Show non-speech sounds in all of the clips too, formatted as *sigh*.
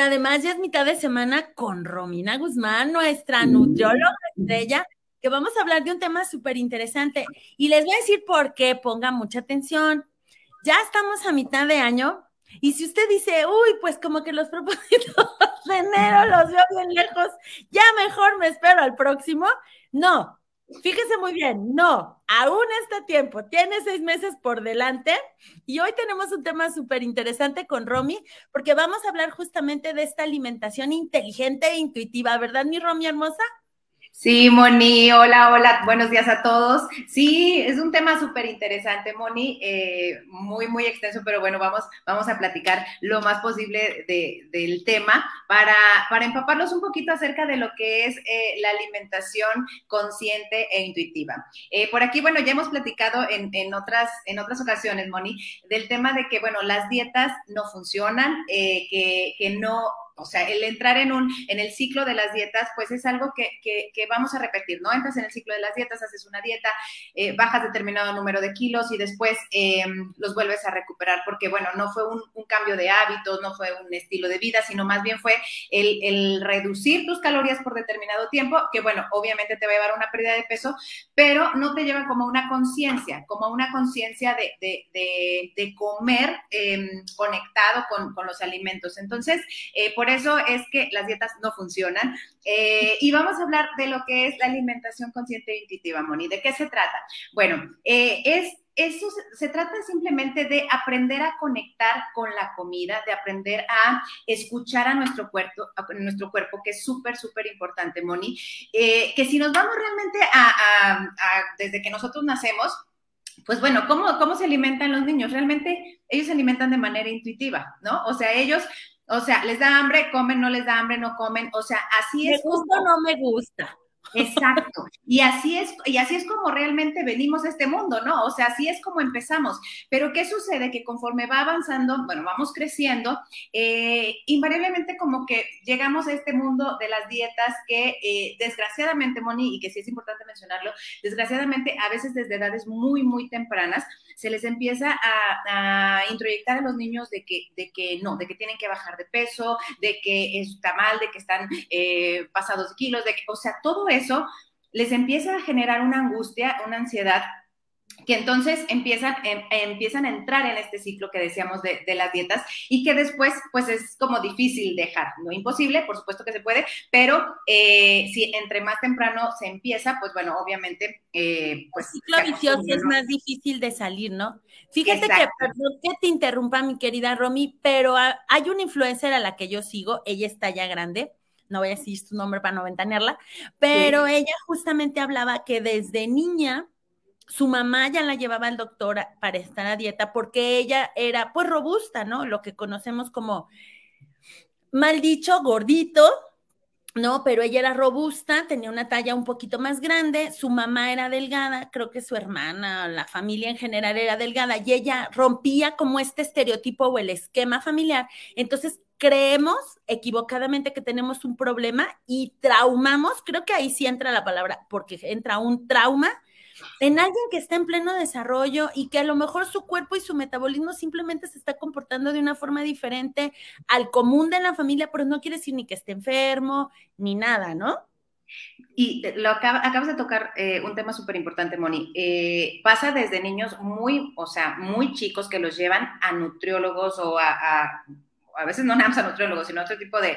Además ya es mitad de semana con Romina Guzmán, nuestra nutrióloga estrella, que vamos a hablar de un tema súper interesante. Y les voy a decir por qué, pongan mucha atención. Ya estamos a mitad de año y si usted dice, uy, pues como que los propósitos de enero los veo bien lejos, ya mejor me espero al próximo. No, Fíjese muy bien, no, aún está tiempo, tiene seis meses por delante y hoy tenemos un tema súper interesante con Romy porque vamos a hablar justamente de esta alimentación inteligente e intuitiva, ¿verdad, mi Romy hermosa? Sí, Moni, hola, hola, buenos días a todos. Sí, es un tema súper interesante, Moni, eh, muy, muy extenso, pero bueno, vamos, vamos a platicar lo más posible del tema para, para empaparlos un poquito acerca de lo que es eh, la alimentación consciente e intuitiva. Eh, por aquí, bueno, ya hemos platicado en, en, otras, en otras ocasiones, Moni, del tema de que, bueno, las dietas no funcionan, que, que no o sea, el entrar en, un, en el ciclo de las dietas, pues es algo que, vamos a repetir, ¿no? Entras en el ciclo de las dietas, haces una dieta, eh, bajas determinado número de kilos y después eh, los vuelves a recuperar, porque bueno, no fue un, cambio de hábitos, no fue un estilo de vida, sino más bien fue el, reducir tus calorías por determinado tiempo, que bueno, obviamente te va a llevar a una pérdida de peso, pero no te lleva como una conciencia, como una conciencia de, comer em, conectado con, con, los alimentos. Entonces, eh, por eso es que las dietas no funcionan. Eh, y vamos a hablar de lo que es la alimentación consciente e intuitiva, Moni. ¿De qué se trata? Bueno, eh, es eso se, trata simplemente de aprender a conectar con la comida, de aprender a escuchar a nuestro cuerpo, a nuestro cuerpo que es súper, súper importante, Moni. Eh, que si nos vamos realmente a, desde que nosotros nacemos, pues bueno, ¿cómo, ¿cómo se alimentan los niños? Realmente ellos se alimentan de manera intuitiva, ¿no? O sea, ellos o sea, les da hambre, comen, no les da hambre, no comen. O sea, así es. Me gusta o no me gusta. Exacto. Y así es, y así es como realmente venimos a este mundo, ¿no? O sea, así es como empezamos. Pero ¿qué sucede? Que conforme va avanzando, bueno, vamos creciendo, eh, invariablemente como que llegamos a este mundo de las dietas que eh, desgraciadamente, Moni, y que sí es importante mencionarlo, desgraciadamente a veces desde edades muy, muy tempranas, se les empieza a, introyectar a los niños de que, de que no, de que tienen que bajar de peso, de que está mal, de que están eh, pasados kilos, de que, o sea, todo eso les empieza a generar una angustia, una ansiedad que entonces empiezan, em, empiezan a entrar en este ciclo que decíamos de, las dietas y que después pues es como difícil dejar, no imposible, por supuesto que se puede, pero eh, si entre más temprano se empieza, pues bueno, obviamente eh, pues... El ciclo vicioso es más difícil de salir, ¿no? Fíjate que, perdón que te interrumpa mi querida Romy, pero hay una influencer a la que yo sigo, ella está ya grande, no voy a decir su nombre para no ventanearla, pero ella justamente hablaba que desde niña su mamá ya la llevaba al doctor para estar a dieta porque ella era pues robusta, ¿no? Lo que conocemos como, mal dicho, gordito, ¿no? Pero ella era robusta, tenía una talla un poquito más grande, su mamá era delgada, creo que su hermana, la familia en general era delgada y ella rompía como este estereotipo o el esquema familiar. Entonces, creemos equivocadamente que tenemos un problema y traumamos, creo que ahí sí entra la palabra, porque entra un trauma en alguien que está en pleno desarrollo y que a lo mejor su cuerpo y su metabolismo simplemente se está comportando de una forma diferente al común de la familia, pero no quiere decir ni que esté enfermo ni nada, ¿no? Y lo acabas de tocar eh, un tema súper importante, Moni. Eh, pasa desde niños muy, o sea, muy chicos que los llevan a nutriólogos o a a veces no nada más a nutriólogos, sino a otro tipo de,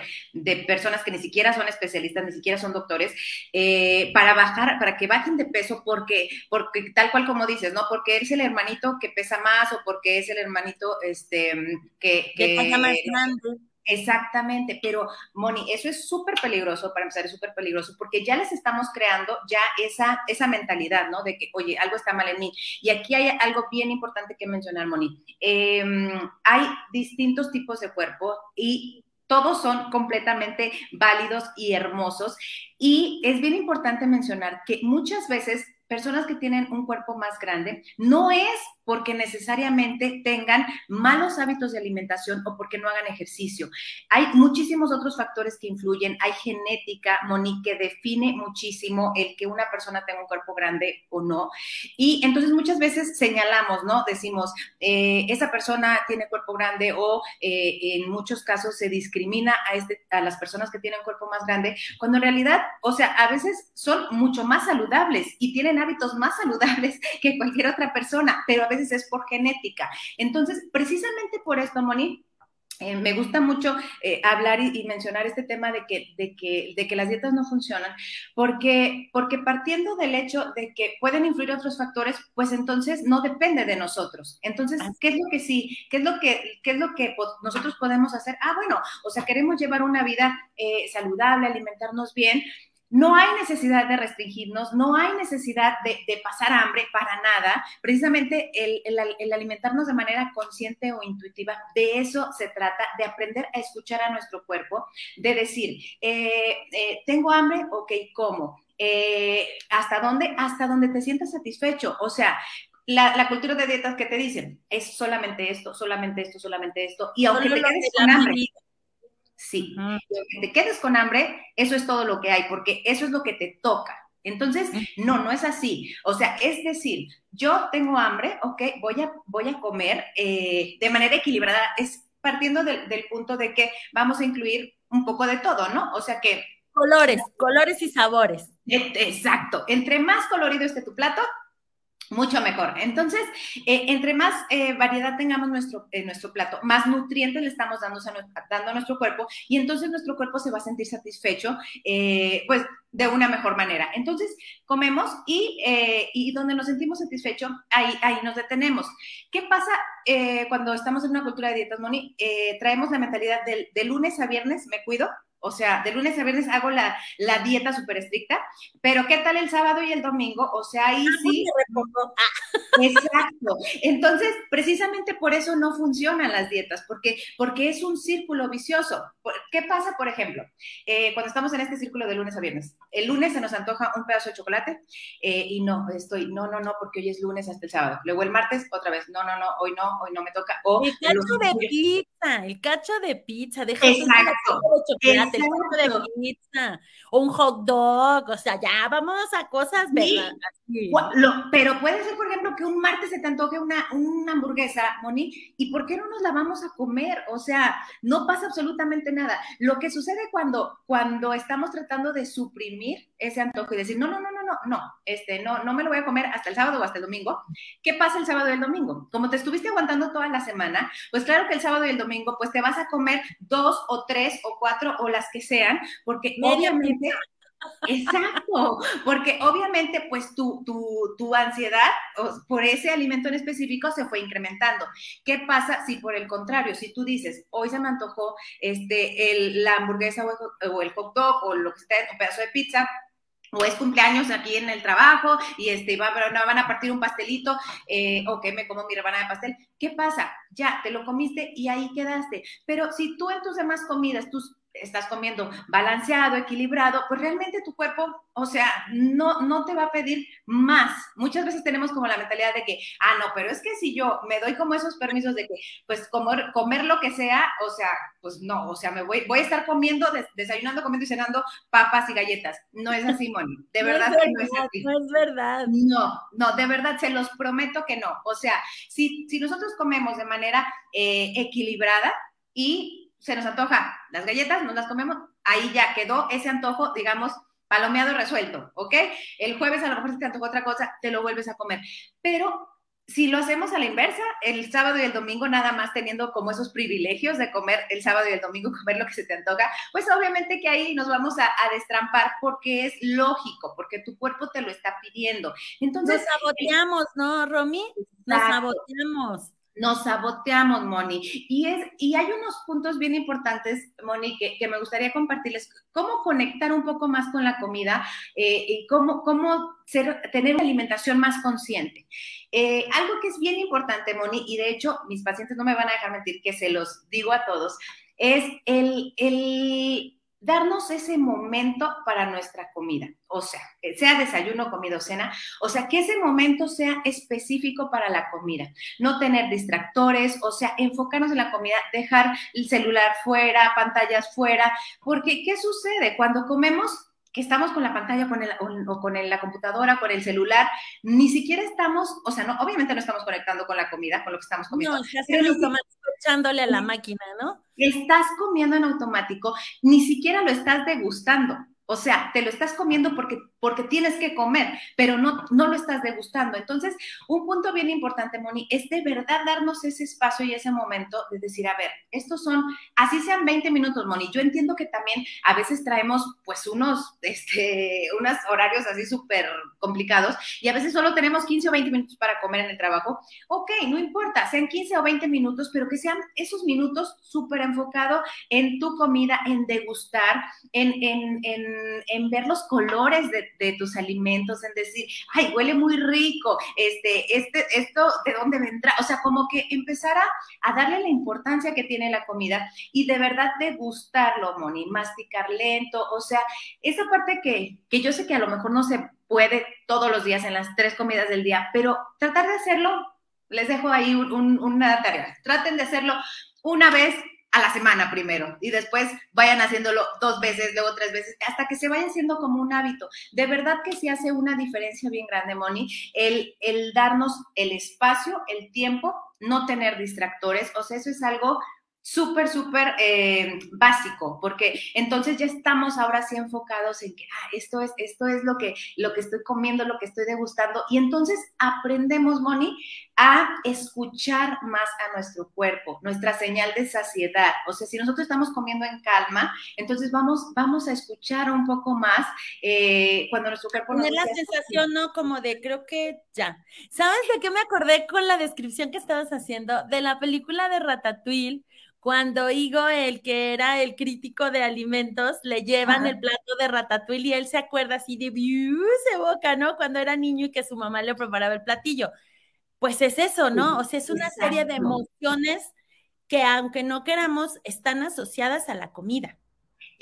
personas que ni siquiera son especialistas, ni siquiera son doctores, eh, para bajar, para que bajen de peso, porque, porque tal cual como dices, ¿no? Porque es el hermanito que pesa más o porque es el hermanito este, que, que, más grande. Exactamente, pero Moni, eso es súper peligroso, para empezar es súper peligroso, porque ya les estamos creando ya esa, esa mentalidad, ¿no? De que, oye, algo está mal en mí. Y aquí hay algo bien importante que mencionar, Moni. Em, hay distintos tipos de cuerpo y todos son completamente válidos y hermosos. Y es bien importante mencionar que muchas veces personas que tienen un cuerpo más grande no es porque necesariamente tengan malos hábitos de alimentación o porque no hagan ejercicio. Hay muchísimos otros factores que influyen. Hay genética, Monique, que define muchísimo el que una persona tenga un cuerpo grande o no. Y entonces muchas veces señalamos, ¿no? Decimos, eh, esa persona tiene cuerpo grande o eh, en muchos casos se discrimina a, este, a las personas que tienen cuerpo más grande, cuando en realidad, o sea, a veces son mucho más saludables y tienen hábitos más saludables *laughs* que cualquier otra persona, pero a veces es por genética. Entonces, precisamente por esto, Moni, eh, me gusta mucho eh, hablar y, mencionar este tema de que, de, que, de que las dietas no funcionan, porque, porque partiendo del hecho de que pueden influir otros factores, pues entonces no depende de nosotros. Entonces, ¿qué es lo que sí? ¿Qué es lo que, qué es lo que nosotros podemos hacer? Ah, bueno, o sea, queremos llevar una vida eh, saludable, alimentarnos bien, no hay necesidad de restringirnos, no hay necesidad de, pasar hambre para nada. Precisamente el, alimentarnos de manera consciente o intuitiva, de eso se trata, de aprender a escuchar a nuestro cuerpo, de decir, eh, eh, tengo hambre, ok, ¿cómo? Eh, ¿Hasta dónde? Hasta donde te sientas satisfecho. O sea, la, cultura de dietas que te dicen es solamente esto, solamente esto, solamente esto. Y aunque te quedes con hambre, Sí. Que te quedes con hambre, eso es todo lo que hay, porque eso es lo que te toca. Entonces, no, no es así. O sea, es decir, yo tengo hambre, ok, voy a, voy a comer eh, de manera equilibrada. Es partiendo del, punto de que vamos a incluir un poco de todo, ¿no? O sea que... Colores, colores y sabores. Exacto. Entre más colorido esté tu plato, mucho mejor. Entonces, eh, entre más eh, variedad tengamos nuestro, nuestro plato, más nutrientes le estamos dando a, dando a nuestro cuerpo y entonces nuestro cuerpo se va a sentir satisfecho, eh, pues de una mejor manera. Entonces, comemos y, y donde nos sentimos satisfechos, ahí, ahí nos detenemos. ¿Qué pasa cuando estamos en una cultura de dietas, Moni? traemos la mentalidad del, de lunes a viernes, me cuido, o sea, de lunes a viernes hago la, dieta súper estricta, pero ¿qué tal el sábado y el domingo? O sea, ahí ah, sí. Exacto. Entonces, precisamente por eso no funcionan las dietas, porque, porque es un círculo vicioso. ¿Qué pasa, por ejemplo, eh, cuando estamos en este círculo de lunes a viernes? El lunes se nos antoja un pedazo de chocolate eh, y no, estoy, no, no, no, porque hoy es lunes hasta el sábado. Luego el martes, otra vez, no, no, no, hoy no, hoy no me toca. O el cacho de pizza, el cacho de pizza, deja Exacto de pizza, un hot dog, o sea, ya vamos a cosas, ¿verdad? pero puede ser, por ejemplo, que un martes se te antoje una, una hamburguesa, Moni, ¿y por qué no nos la vamos a comer? O sea, no pasa absolutamente nada. Lo que sucede cuando, cuando estamos tratando de suprimir ese antojo y decir, no, no, no, no, no, este, no, no me lo voy a comer hasta el sábado o hasta el domingo. ¿Qué pasa el sábado y el domingo? Como te estuviste aguantando toda la semana, pues claro que el sábado y el domingo, pues te vas a comer dos o tres o cuatro o las que sean, porque obviamente Exacto, porque obviamente pues tu, tu, tu, ansiedad por ese alimento en específico se fue incrementando. ¿Qué pasa si por el contrario, si tú dices, hoy se me antojó este, el, la hamburguesa o el, hot dog o lo que sea, un pedazo de pizza, o es cumpleaños aquí en el trabajo y este va, van a partir un pastelito eh, o que me como mi rebanada de pastel. ¿Qué pasa? Ya te lo comiste y ahí quedaste. Pero si tú en tus demás comidas, tus estás comiendo balanceado, equilibrado, pues realmente tu cuerpo, o sea, no, no te va a pedir más. Muchas veces tenemos como la mentalidad de que, ah, no, pero es que si yo me doy como esos permisos de que, pues, comer, comer lo que sea, o sea, pues no, o sea, me voy, voy a estar comiendo, desayunando, comiendo y cenando papas y galletas. No es así, Moni. De verdad, *laughs* no es, verdad, no es verdad. No, no, de verdad, se los prometo que no. O sea, si, si nosotros comemos de manera eh, equilibrada y se nos antoja las galletas, nos las comemos, ahí ya quedó ese antojo, digamos, palomeado resuelto, ¿ok? El jueves a lo mejor si te antojó otra cosa, te lo vuelves a comer. Pero si lo hacemos a la inversa, el sábado y el domingo nada más teniendo como esos privilegios de comer el sábado y el domingo, *laughs* comer lo que se te antoja, pues obviamente que ahí nos vamos a, destrampar porque es lógico, porque tu cuerpo te lo está pidiendo. Entonces, nos saboteamos, ¿no, Romy? Nos saboteamos. Nos saboteamos, Moni. Y, es, y hay unos puntos bien importantes, Moni, que, que me gustaría compartirles. Cómo conectar un poco más con la comida eh, y cómo, cómo tener una alimentación más consciente. Eh, algo que es bien importante, Moni, y de hecho mis pacientes no me van a dejar mentir que se los digo a todos, es el, el darnos ese momento para nuestra comida, o sea, sea desayuno, comida o cena, o sea, que ese momento sea específico para la comida, no tener distractores, o sea, enfocarnos en la comida, dejar el celular fuera, pantallas fuera, porque ¿qué sucede? Cuando comemos que estamos con la pantalla con el, o, con la computadora, con el celular, ni siquiera estamos, o sea, no, obviamente no estamos conectando con la comida, con lo que estamos comiendo. No, estás echándole a la máquina, ¿no? Estás comiendo en automático, ni siquiera lo estás degustando. O sea, te lo estás comiendo porque, porque tienes que comer, pero no, no lo estás degustando. Entonces, un punto bien importante, Moni, es de verdad darnos ese espacio y ese momento de decir, a ver, estos son, así sean 20 minutos, Moni. Yo entiendo que también a veces traemos pues unos, este, unos horarios así súper complicados y a veces solo tenemos 15 o 20 minutos para comer en el trabajo. Ok, no importa, sean 15 o 20 minutos, pero que sean esos minutos súper enfocados en tu comida, en degustar, en, en, en en, ver los colores de, tus alimentos, en decir, ay, huele muy rico, este, este, esto, ¿de dónde vendrá? O sea, como que empezar a, darle la importancia que tiene la comida y de verdad degustarlo, Moni, masticar lento, o sea, esa parte que, que yo sé que a lo mejor no se puede todos los días en las tres comidas del día, pero tratar de hacerlo, les dejo ahí una tarea, traten de hacerlo una vez a la semana primero y después vayan haciéndolo dos veces, luego tres veces, hasta que se vaya haciendo como un hábito. De verdad que sí hace una diferencia bien grande, Moni, el, el darnos el espacio, el tiempo, no tener distractores, o sea, eso es algo súper, súper eh, básico, porque entonces ya estamos ahora sí enfocados en que ah, esto es, esto es lo que, lo que estoy comiendo, lo que estoy degustando, y entonces aprendemos, Moni, a escuchar más a nuestro cuerpo, nuestra señal de saciedad. O sea, si nosotros estamos comiendo en calma, entonces vamos, vamos a escuchar un poco más eh, cuando nuestro cuerpo nos... la sensación, ¿no? Como de, creo que ya. ¿Sabes de qué me acordé con la descripción que estabas haciendo? De la película de Ratatouille cuando Igo, el que era el crítico de alimentos, le llevan el plato de ratatouille y él se acuerda así de se boca, ¿no? Cuando era niño y que su mamá le preparaba el platillo. Pues es eso, ¿no? O sea, es una serie de emociones que aunque no queramos, están asociadas a la comida.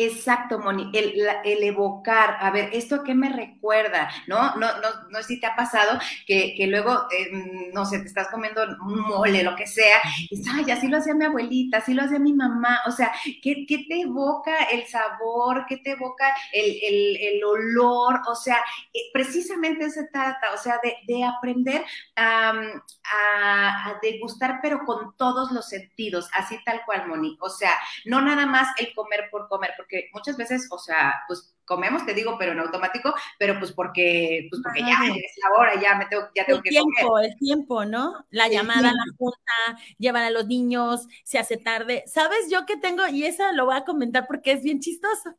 Exacto, Moni, el, evocar, a ver, ¿esto a qué me recuerda? ¿No? No, no, no sé si te ha pasado que, luego, em, no sé, te estás comiendo mole, lo que sea, y dices, ay, así lo hacía mi abuelita, así lo hacía mi mamá, o sea, ¿qué, qué te evoca el sabor? ¿Qué te evoca el, el, el olor? O sea, eh, precisamente se trata, o sea, de, de aprender a, a, a degustar, pero con todos los sentidos, así tal cual, Moni, o sea, no nada más el comer por comer, porque muchas veces, o sea, pues comemos, te digo, pero en automático, pero pues porque, pues porque ya es la hora, ya me tengo, ya tengo el que tiempo, comer. El tiempo, ¿no? La llamada a la junta, llevan a los niños, se hace tarde. ¿Sabes yo que tengo? Y eso lo voy a comentar porque es bien chistoso.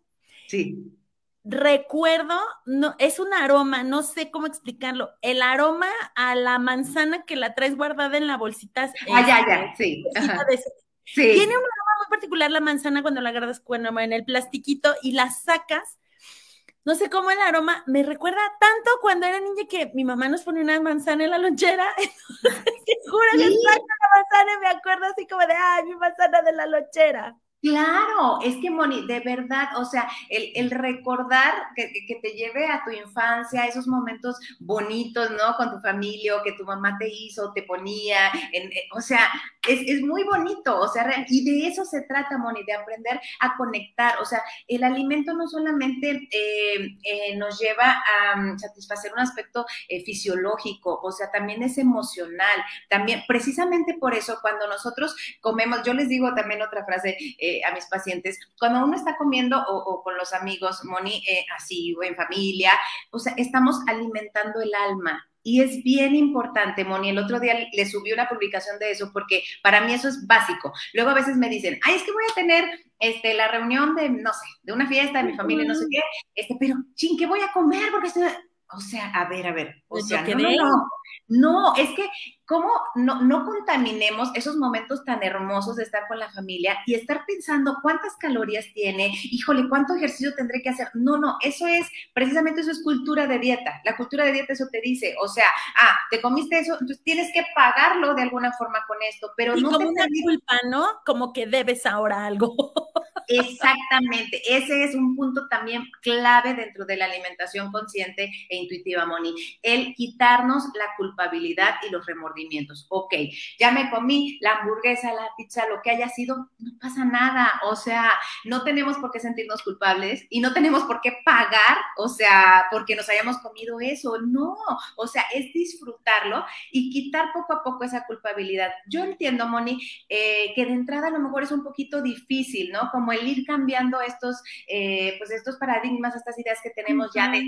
Sí. Recuerdo, no, es un aroma, no sé cómo explicarlo. El aroma a la manzana que la traes guardada en la bolsita. Ah, ya, ya, sí. sí. Tiene un aroma muy particular la manzana cuando la agarras bueno, en el plastiquito y la sacas. No sé cómo el aroma me recuerda tanto cuando era niña que mi mamá nos ponía una manzana en la lonchera. *laughs* Juro que la manzana y me acuerdo así como de, ay, mi manzana de la lonchera. Claro, es que Moni, de verdad, o sea, el, recordar que, te lleve a tu infancia, esos momentos bonitos, ¿no? Con tu familia, o que tu mamá te hizo, te ponía, eh, o sea, es, muy bonito, o sea, y de eso se trata, Moni, de aprender a conectar, o sea, el alimento no solamente eh, eh, nos lleva a mm, satisfacer un aspecto fisiológico, o sea, también es emocional, también, precisamente por eso, cuando nosotros comemos, yo les digo también otra frase, a mis pacientes, cuando uno está comiendo o, con los amigos, Moni, eh, así o en familia, o sea, estamos alimentando el alma. Y es bien importante, Moni. El otro día le subí una publicación de eso porque para mí eso es básico. Luego a veces me dicen, ay, es que voy a tener este, la reunión de, no sé, de una fiesta de mi familia, no sé qué, este, pero, ching, ¿qué voy a comer? Porque estoy... O sea, a ver, a ver, o sea, no, no, no, es que cómo no, no contaminemos esos momentos tan hermosos de estar con la familia y estar pensando cuántas calorías tiene, híjole, cuánto ejercicio tendré que hacer. No, no, eso es, precisamente eso es cultura de dieta. La cultura de dieta eso te dice, o sea, ah, te comiste eso, entonces tienes que pagarlo de alguna forma con esto, pero y no como una culpa, ¿no? Como que debes ahora algo. *laughs* Exactamente, ese es un punto también clave dentro de la alimentación consciente e intuitiva, Moni, el quitarnos la culpabilidad y los remordimientos. Ok, ya me comí la hamburguesa, la pizza, lo que haya sido, no pasa nada, o sea, no tenemos por qué sentirnos culpables y no tenemos por qué pagar, o sea, porque nos hayamos comido eso, no, o sea, es disfrutarlo y quitar poco a poco esa culpabilidad. Yo entiendo, Moni, eh, que de entrada a lo mejor es un poquito difícil, ¿no? Como el ir cambiando estos, eh, pues estos paradigmas, estas ideas que tenemos ya de,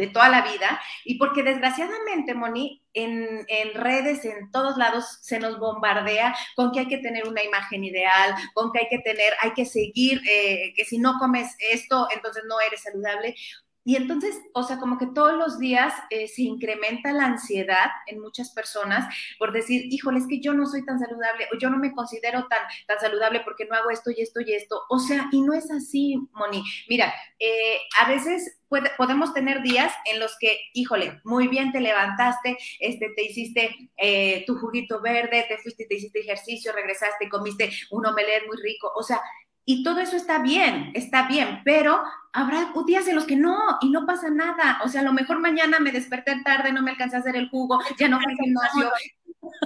de, toda la vida, y porque desgraciadamente, Moni, en, en, redes, en todos lados, se nos bombardea con que hay que tener una imagen ideal, con que hay que tener, hay que seguir, eh, que si no comes esto, entonces no eres saludable. Y entonces, o sea, como que todos los días eh, se incrementa la ansiedad en muchas personas por decir, híjole, es que yo no soy tan saludable o yo no me considero tan, tan saludable porque no hago esto y esto y esto. O sea, y no es así, Moni. Mira, eh, a veces podemos tener días en los que, híjole, muy bien te levantaste, este, te hiciste eh, tu juguito verde, te fuiste, te hiciste ejercicio, regresaste, comiste un omelette muy rico. O sea, y todo eso está bien, está bien, pero habrá días en los que no, y no pasa nada. O sea, a lo mejor mañana me desperté tarde, no me alcancé a hacer el jugo, ya no fui al gimnasio.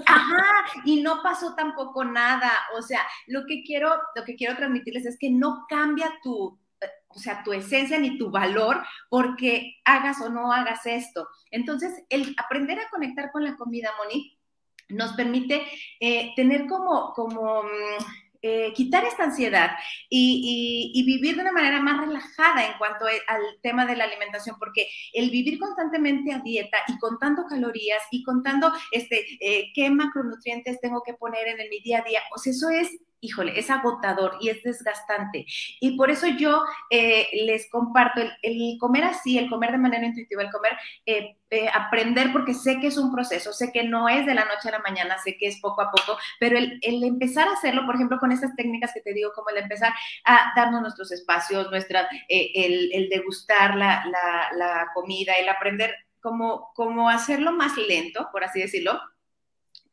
Ajá, y no pasó tampoco nada. O sea, lo que quiero, lo que quiero transmitirles es que no cambia tu, o sea, tu esencia ni tu valor porque hagas o no hagas esto. Entonces, el aprender a conectar con la comida, Moni, nos permite eh, tener como, como mm, eh, quitar esta ansiedad y, vivir de una manera más relajada en cuanto e, al tema de la alimentación, porque el vivir constantemente a dieta y contando calorías y contando este, eh, qué macronutrientes tengo que poner en mi día a día, pues eso es híjole, es agotador y es desgastante. Y por eso yo eh, les comparto el, comer así, el comer de manera intuitiva, el comer, eh, eh, aprender, porque sé que es un proceso, sé que no es de la noche a la mañana, sé que es poco a poco, pero el, empezar a hacerlo, por ejemplo, con estas técnicas que te digo, como el empezar a darnos nuestros espacios, nuestra, el, degustar la, la, comida, el aprender cómo, cómo hacerlo más lento, por así decirlo,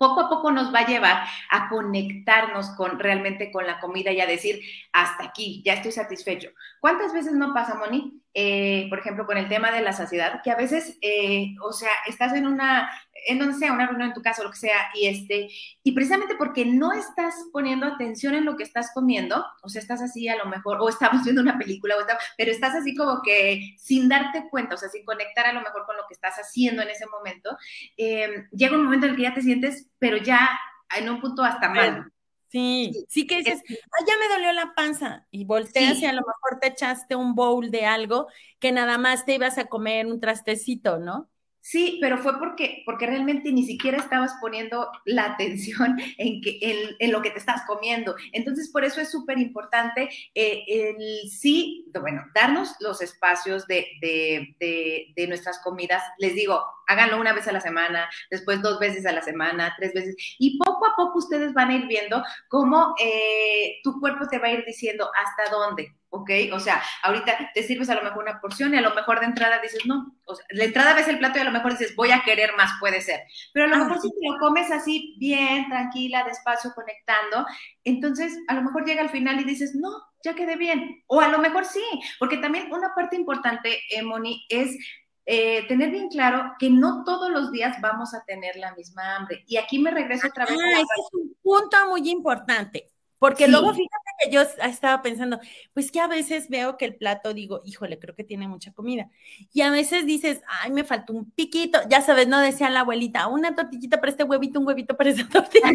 poco a poco nos va a llevar a conectarnos con realmente con la comida y a decir, hasta aquí, ya estoy satisfecho. ¿Cuántas veces no pasa, Moni? Eh, por ejemplo, con el tema de la saciedad, que a veces, eh, o sea, estás en una, en donde sea, una reunión en tu casa, lo que sea, y este, y precisamente porque no estás poniendo atención en lo que estás comiendo, o sea, estás así a lo mejor, o estamos viendo una película, o pero estás así como que sin darte cuenta, o sea, sin conectar a lo mejor con lo que estás haciendo en ese momento, eh, llega un momento en el que ya te sientes, pero ya en un punto hasta mal. Sí, sí que dices, ah, ya me dolió la panza y volteas y a lo mejor te echaste un bowl de algo que nada más te ibas a comer un trastecito, ¿no? Sí, pero fue porque, porque realmente ni siquiera estabas poniendo la atención *laughs* en, que, en, lo que te estás comiendo. Entonces, por eso es súper importante eh, el sí, bueno, darnos los espacios de, de, nuestras comidas. Les digo, háganlo una vez a la semana, después dos veces a la semana, tres veces, y poco a poco ustedes van a ir viendo cómo eh, tu cuerpo te va a ir diciendo hasta dónde. ¿Ok? O sea, ahorita te sirves a lo mejor una porción y a lo mejor de entrada dices, no, o sea, de entrada ves el plato y a lo mejor dices, voy a querer más, puede ser. Pero a lo mejor si te lo comes así, bien, tranquila, despacio, conectando, entonces a lo mejor llega al final y dices, no, ya quedé bien. O a lo mejor sí, porque también una parte importante, eh, Moni, es eh, tener bien claro que no todos los días vamos a tener la misma hambre. Y aquí me regreso otra vez. Ah, ese es un punto muy importante. Porque luego fíjate que yo estaba pensando, pues que a veces veo que el plato digo, híjole, creo que tiene mucha comida. Y a veces dices, ay, me faltó un piquito. Ya sabes, no decía la abuelita, una tortillita para este huevito, un huevito para esa *laughs* tortilla.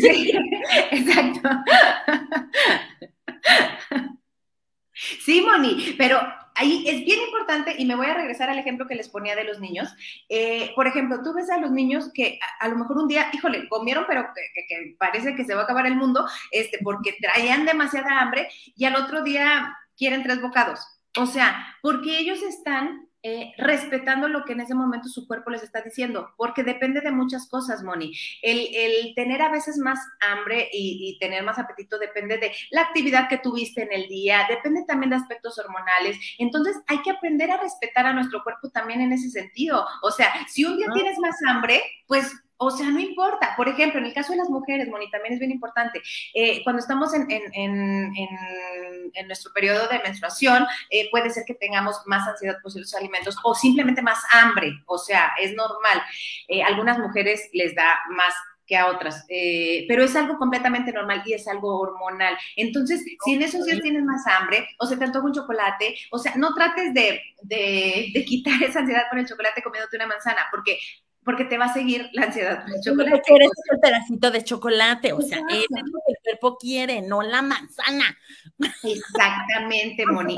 exacto. *laughs* Sí, Moni, pero ahí es bien importante y me voy a regresar al ejemplo que les ponía de los niños. Eh, por ejemplo, tú ves a los niños que a, lo mejor un día, híjole, comieron, pero que, parece que se va a acabar el mundo, este, porque traían demasiada hambre y al otro día quieren tres bocados. O sea, porque ellos están eh, respetando lo que en ese momento su cuerpo les está diciendo, porque depende de muchas cosas, Moni. El, tener a veces más hambre y, tener más apetito depende de la actividad que tuviste en el día, depende también de aspectos hormonales. Entonces hay que aprender a respetar a nuestro cuerpo también en ese sentido. O sea, si un día tienes más hambre, pues o sea, no importa. Por ejemplo, en el caso de las mujeres, Moni, también es bien importante. Eh, cuando estamos en, nuestro periodo de menstruación, eh, puede ser que tengamos más ansiedad por ciertos alimentos o simplemente más hambre. O sea, es normal. Eh, algunas mujeres les da más que a otras, pero es algo completamente normal y es algo hormonal. Entonces, si en esos días tienes más hambre o se te antoja un chocolate, o sea, no trates de, de, de quitar *laughs* esa ansiedad por el chocolate comiéndote una manzana, porque porque te va a seguir la ansiedad por el chocolate. Quieres el pedacito de chocolate, o sea, es lo que el cuerpo quiere, no la manzana. Exactamente, Moni.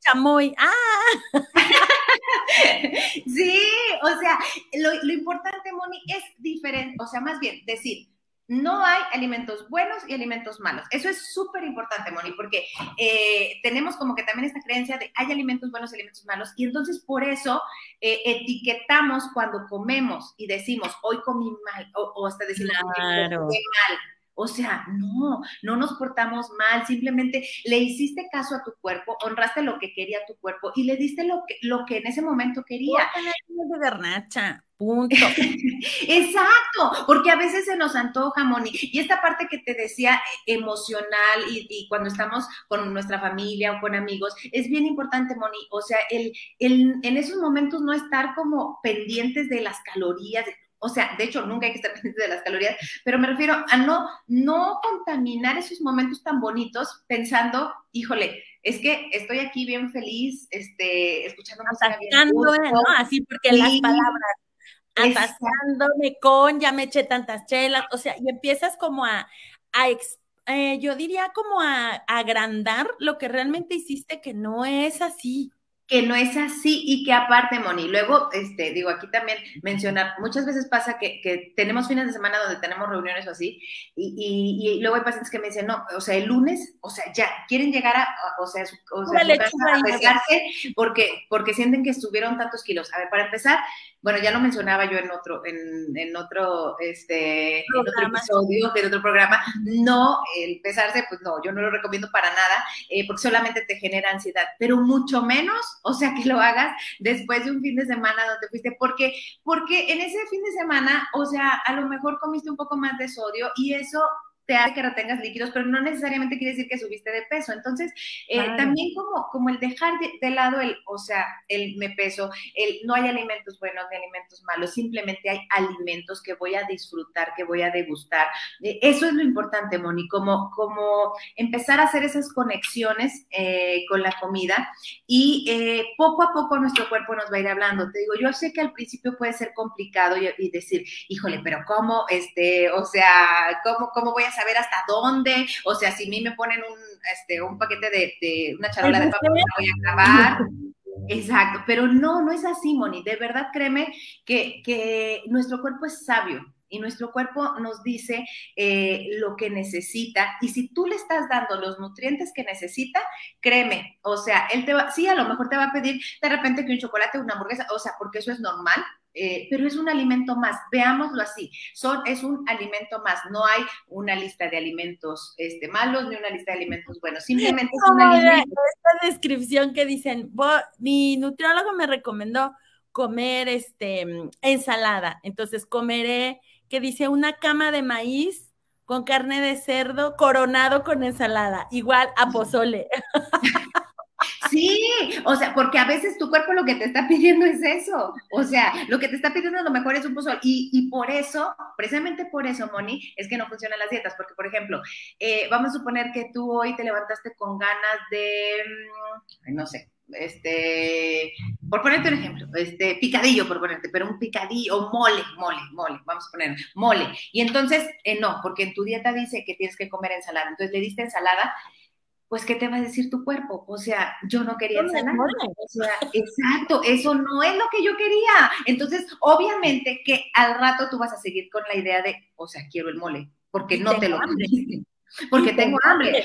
chamoy. ¡Ah! *laughs* sí, o sea, lo, lo importante, Moni, es diferente, o sea, más bien decir, no hay alimentos buenos y alimentos malos. Eso es súper importante, Moni, porque eh, tenemos como que también esta creencia de hay alimentos buenos y alimentos malos, y entonces por eso eh, etiquetamos cuando comemos y decimos, hoy comí mal, o, hasta decimos, claro. comí mal. O sea, no, no nos portamos mal, simplemente le hiciste caso a tu cuerpo, honraste lo que quería tu cuerpo y le diste lo que, lo que en ese momento quería. de garnacha, punto. *laughs* Exacto, porque a veces se nos antoja, Moni. Y esta parte que te decía emocional y, cuando estamos con nuestra familia o con amigos, es bien importante, Moni. O sea, el, el, en esos momentos no estar como pendientes de las calorías, de, o sea, de hecho, nunca hay que estar *laughs* pendiente de las calorías, pero me refiero a no, no contaminar esos momentos tan bonitos pensando, híjole, es que estoy aquí bien feliz, este, escuchando música bien ¿no? Así porque las palabras, atascándome con, ya me eché tantas chelas, o sea, y empiezas como a, a eh, yo diría como a, a agrandar lo que realmente hiciste que no es así que no es así y que aparte, Moni, luego, este, digo, aquí también mencionar, muchas veces pasa que, que tenemos fines de semana donde tenemos reuniones o así, y, y, luego hay pacientes que me dicen, no, o sea, el lunes, o sea, ya, quieren llegar a, o sea, o sea a pesarse porque, porque sienten que estuvieron tantos kilos. A ver, para empezar, bueno, ya lo mencionaba yo en otro, en, en otro, este, en otro episodio de otro programa, no, el pesarse, pues no, yo no lo recomiendo para nada, eh, porque solamente te genera ansiedad, pero mucho menos, o sea, que lo hagas después de un fin de semana donde fuiste, porque, porque en ese fin de semana, o sea, a lo mejor comiste un poco más de sodio y eso te hace que retengas líquidos, pero no necesariamente quiere decir que subiste de peso. Entonces, eh, también como, como el dejar de, lado el, o sea, el me peso, el no hay alimentos buenos ni alimentos malos, simplemente hay alimentos que voy a disfrutar, que voy a degustar. Eh, eso es lo importante, Moni, como, como empezar a hacer esas conexiones eh, con la comida y poco a poco nuestro cuerpo nos va a ir hablando. Te digo, yo sé que al principio puede ser complicado y, y decir, híjole, pero ¿cómo, este, o sea, cómo, cómo voy a saber hasta dónde, o sea, si a mí me ponen un, este, un paquete de, una charola de papel, voy a. Exacto, pero no, no es así, Moni. De verdad, créeme que, que nuestro cuerpo es sabio y nuestro cuerpo nos dice eh, lo que necesita y si tú le estás dando los nutrientes que necesita, créeme, o sea, él te va, sí, a lo mejor te va a pedir de repente que un chocolate, una hamburguesa, o sea, porque eso es normal, eh, pero es un alimento más, veámoslo así, son, es un alimento más, no hay una lista de alimentos este, malos ni una lista de alimentos buenos, simplemente es un alimento. Esta descripción que dicen, mi nutriólogo me recomendó comer este, ensalada, entonces comeré, que dice, una cama de maíz con carne de cerdo coronado con ensalada, igual a pozole. *laughs* Sí, o sea, porque a veces tu cuerpo lo que te está pidiendo es eso. O sea, lo que te está pidiendo a lo mejor es un pozol. Y, y por eso, precisamente por eso, Moni, es que no funcionan las dietas. Porque, por ejemplo, eh, vamos a suponer que tú hoy te levantaste con ganas de, mm, no sé, este, por ponerte un ejemplo, este, picadillo, por ponerte, pero un picadillo, mole, mole, mole, vamos a poner mole. Y entonces, eh, no, porque en tu dieta dice que tienes que comer ensalada. Entonces le diste ensalada pues ¿qué te va a decir tu cuerpo? O sea, yo no quería ensalada. O sea, exacto, eso no es lo que yo quería. Entonces, obviamente que al rato tú vas a seguir con la idea de, o sea, quiero el mole, porque no te lo comiste. *laughs* Porque tengo hambre.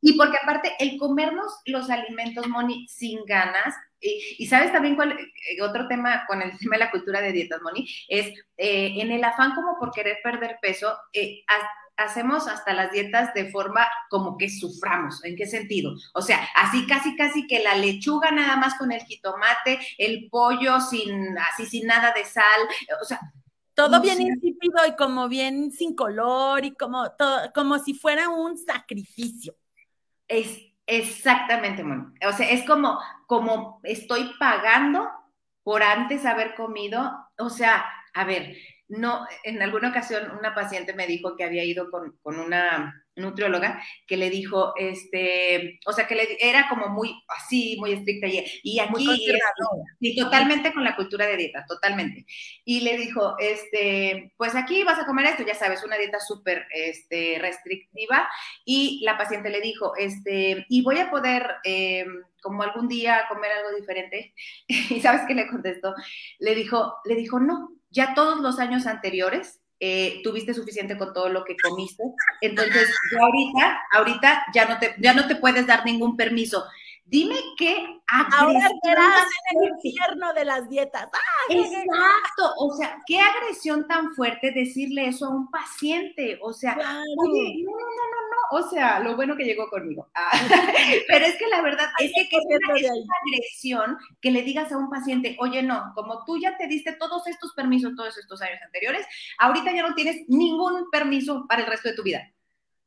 Y porque aparte, el comernos los alimentos, Moni, sin ganas, Y, sabes también cuál, eh, otro tema con el *laughs* tema de la cultura de dietas, Moni, es eh, en el afán como por querer perder peso, eh, hacemos hasta las dietas de forma como que suframos. ¿En qué sentido? O sea, así casi casi que la lechuga nada más con el jitomate, el pollo sin así sin nada de sal, o sea, todo bien insípido y como bien sin color y como todo como si fuera un sacrificio. Es exactamente, Mon. O sea, es como como estoy pagando por antes haber comido, o sea, a ver, no, en alguna ocasión una paciente me dijo que había ido con, una nutrióloga que le dijo, este, o sea, que le, era como muy así, muy estricta y, y aquí, y totalmente con la cultura de dieta, totalmente. Y le dijo, este, pues aquí vas a comer esto, ya sabes, una dieta súper este, restrictiva. Y la paciente le dijo, este, y voy a poder, em, como algún día comer algo diferente. *laughs* y sabes qué le contestó? Le dijo, le dijo, no, ya todos los años anteriores eh, tuviste suficiente con todo lo que comiste, entonces ya ahorita, ahorita ya no te, ya no te puedes dar ningún permiso. Dime qué Ahora serás en el infierno de las dietas. Exacto, o sea, qué agresión tan fuerte decirle eso a un paciente. O sea, oye, no, no, no, no, o sea, lo bueno que llegó conmigo. Ah, *laughs* *laughs* pero es que la verdad es que, es una, agresión que le digas a un paciente, oye, no, como tú ya te diste todos estos permisos todos estos años anteriores, ahorita ya no tienes ningún permiso para el resto de tu vida.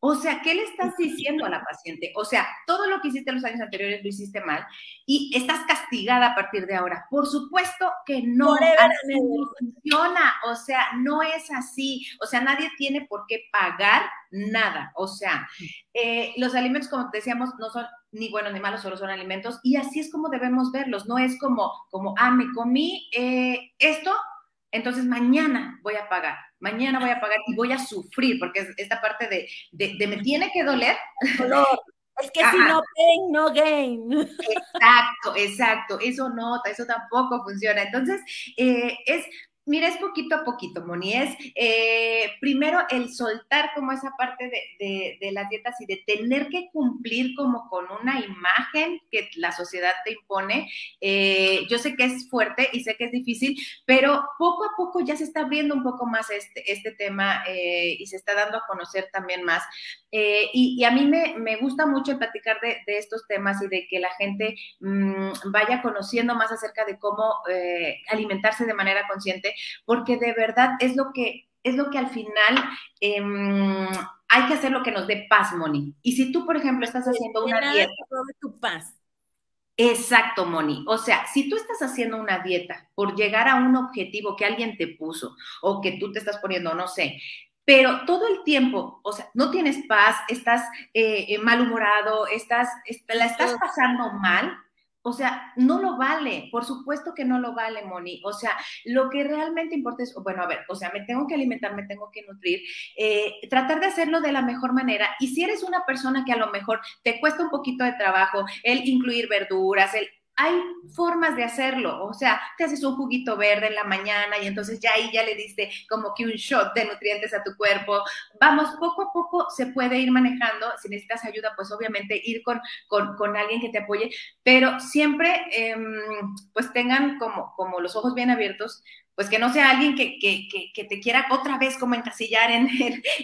O sea, ¿qué le estás diciendo a la paciente? O sea, todo lo que hiciste los años anteriores lo hiciste mal y estás castigada a partir de ahora. Por supuesto que no, no funciona. O sea, no es así. O sea, nadie tiene por qué pagar nada. O sea, eh, los alimentos, como decíamos, no son ni buenos ni malos, solo son alimentos. Y así es como debemos verlos. No es como, como ah, me comí eh, esto, entonces mañana voy a pagar, mañana voy a pagar y voy a sufrir, porque esta parte de, de, me tiene que doler. Es que si no pain, no gain. Exacto, exacto. Eso no, eso tampoco funciona. Entonces, eh, es Mira, es poquito a poquito, Moni. Es eh, primero el soltar como esa parte de, las dietas y de tener que cumplir como con una imagen que la sociedad te impone. Eh, yo sé que es fuerte y sé que es difícil, pero poco a poco ya se está abriendo un poco más este, este tema eh, y se está dando a conocer también más. Y, a mí me, gusta mucho platicar de, estos temas y de que la gente mm, vaya conociendo más acerca de cómo alimentarse de manera consciente porque de verdad es lo que, es lo que al final em, hay que hacer lo que nos dé paz, Moni. Y si tú, por ejemplo, estás haciendo una dieta. tu paz. Exacto, Moni. O sea, si tú estás haciendo una dieta por llegar a un objetivo que alguien te puso o que tú te estás poniendo, no sé, pero todo el tiempo, o sea, no tienes paz, estás eh, eh, malhumorado, estás, la estás pasando mal, o sea, no lo vale, por supuesto que no lo vale, Moni. O sea, lo que realmente importa es, bueno, a ver, o sea, me tengo que alimentar, me tengo que nutrir, eh, tratar de hacerlo de la mejor manera. Y si eres una persona que a lo mejor te cuesta un poquito de trabajo el incluir verduras, el hay formas de hacerlo, o sea, te haces un juguito verde en la mañana y entonces ya ahí ya le diste como que un shot de nutrientes a tu cuerpo. Vamos, poco a poco se puede ir manejando, si necesitas ayuda, pues obviamente ir con, con, alguien que te apoye, pero siempre em, pues tengan como, como los ojos bien abiertos pues que no sea alguien que, que, que, te quiera otra vez como encasillar en,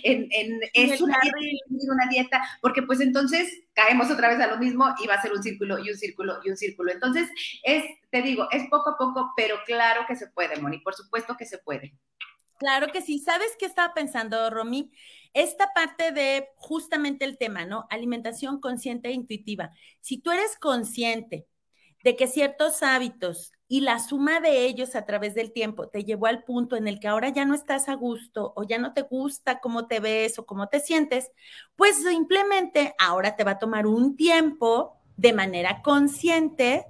en, en, es una dieta, una dieta, porque pues entonces caemos otra vez a lo mismo y va a ser un círculo y un círculo y un círculo. Entonces, es, te digo, es poco a poco, pero claro que se puede, Moni, por supuesto que se puede. Claro que sí. ¿Sabes qué estaba pensando, Romy? Esta parte de justamente el tema, ¿no? Alimentación consciente e intuitiva. Si tú eres consciente de que ciertos hábitos y la suma de ellos a través del tiempo te llevó al punto en el que ahora ya no estás a gusto o ya no te gusta cómo te ves o cómo te sientes, pues simplemente ahora te va a tomar un tiempo de manera consciente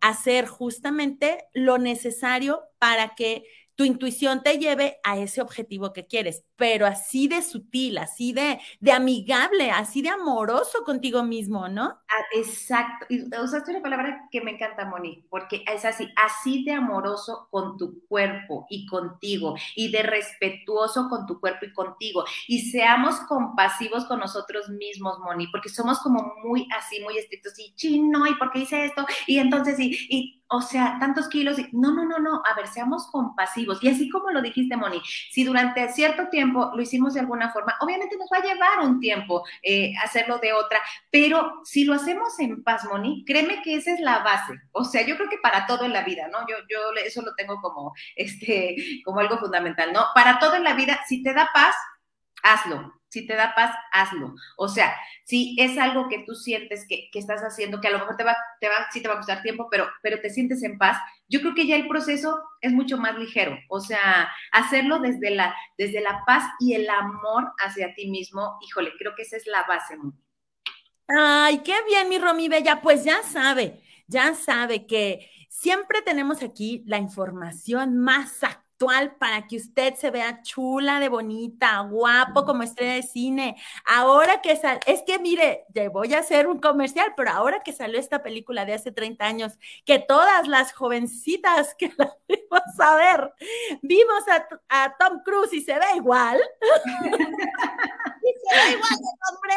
hacer justamente lo necesario para que tu intuición te lleve a ese objetivo que quieres. Pero así de sutil, así de, de amigable, así de amoroso contigo mismo, ¿no? Ah, exacto. Y usaste una palabra que me encanta, Moni, porque es así, así de amoroso con tu cuerpo y contigo, y de respetuoso con tu cuerpo y contigo. Y seamos compasivos con nosotros mismos, Moni, porque somos como muy así, muy estrictos, y chino, ¿y por qué hice esto? Y entonces, y, y o sea, tantos kilos. No, no, no, no. A ver, seamos compasivos. Y así como lo dijiste, Moni, si durante cierto tiempo lo hicimos de alguna forma, obviamente nos va a llevar un tiempo eh, hacerlo de otra, pero si lo hacemos en paz, Moni, créeme que esa es la base. O sea, yo creo que para todo en la vida, ¿no? Yo, yo eso lo tengo como, este, como algo fundamental, ¿no? Para todo en la vida, si te da paz, hazlo. Si te da paz, hazlo. O sea, si es algo que tú sientes que, estás haciendo, que a lo mejor te va, te va, sí te va a costar tiempo, pero, pero te sientes en paz, yo creo que ya el proceso es mucho más ligero. O sea, hacerlo desde la, desde la paz y el amor hacia ti mismo, híjole, creo que esa es la base. Ay, qué bien, mi Romy Bella. Pues ya sabe, ya sabe que siempre tenemos aquí la información más actual para que usted se vea chula, de bonita, guapo como estrella de cine. Ahora que sal, es que mire, ya voy a hacer un comercial, pero ahora que salió esta película de hace 30 años, que todas las jovencitas que *laughs* la vimos a ver, vimos a, Tom Cruise y se ve igual. *laughs* y se ve igual hombre.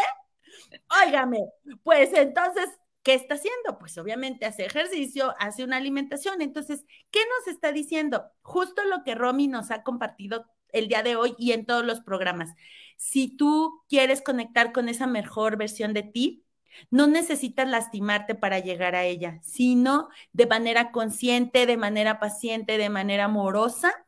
Óigame, pues entonces ¿Qué está haciendo? Pues obviamente hace ejercicio, hace una alimentación. Entonces, ¿qué nos está diciendo? Justo lo que Romy nos ha compartido el día de hoy y en todos los programas. Si tú quieres conectar con esa mejor versión de ti, no necesitas lastimarte para llegar a ella, sino de manera consciente, de manera paciente, de manera amorosa,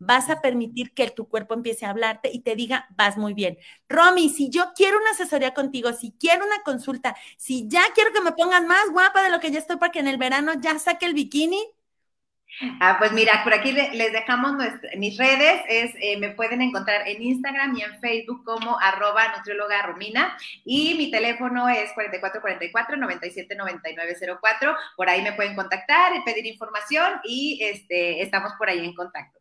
vas a permitir que tu cuerpo empiece a hablarte y te diga, vas muy bien. Romy, si yo quiero una asesoría contigo, si quiero una consulta, si ya quiero que me pongan más guapa de lo que ya estoy para que en el verano ya saque el bikini. Ah, pues mira, por aquí les dejamos mis redes, es, eh, me pueden encontrar en Instagram y en Facebook como arroba nutrióloga Romina y mi teléfono es 4444-979904, por ahí me pueden contactar, pedir información y este, estamos por ahí en contacto.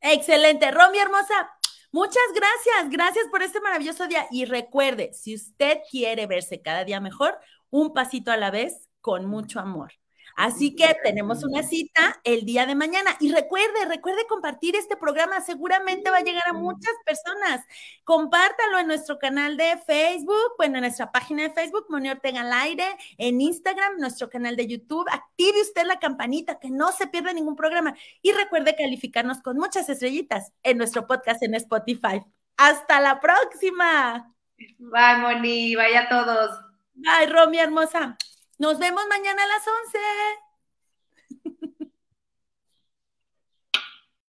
Excelente. Romy hermosa, muchas gracias. Gracias por este maravilloso día. Y recuerde, si usted quiere verse cada día mejor, un pasito a la vez, con mucho amor. Así que tenemos una cita el día de mañana. Y recuerde, recuerde compartir este programa. Seguramente va a llegar a muchas personas. Compártalo en nuestro canal de Facebook, bueno, en nuestra página de Facebook, Moni Ortega al aire, en Instagram, nuestro canal de YouTube. Active usted la campanita, que no se pierda ningún programa. Y recuerde calificarnos con muchas estrellitas en nuestro podcast en Spotify. Hasta la próxima. Bye, Moni. Vaya a todos. Bye, Romy hermosa. Nos vemos mañana a las 11. *laughs*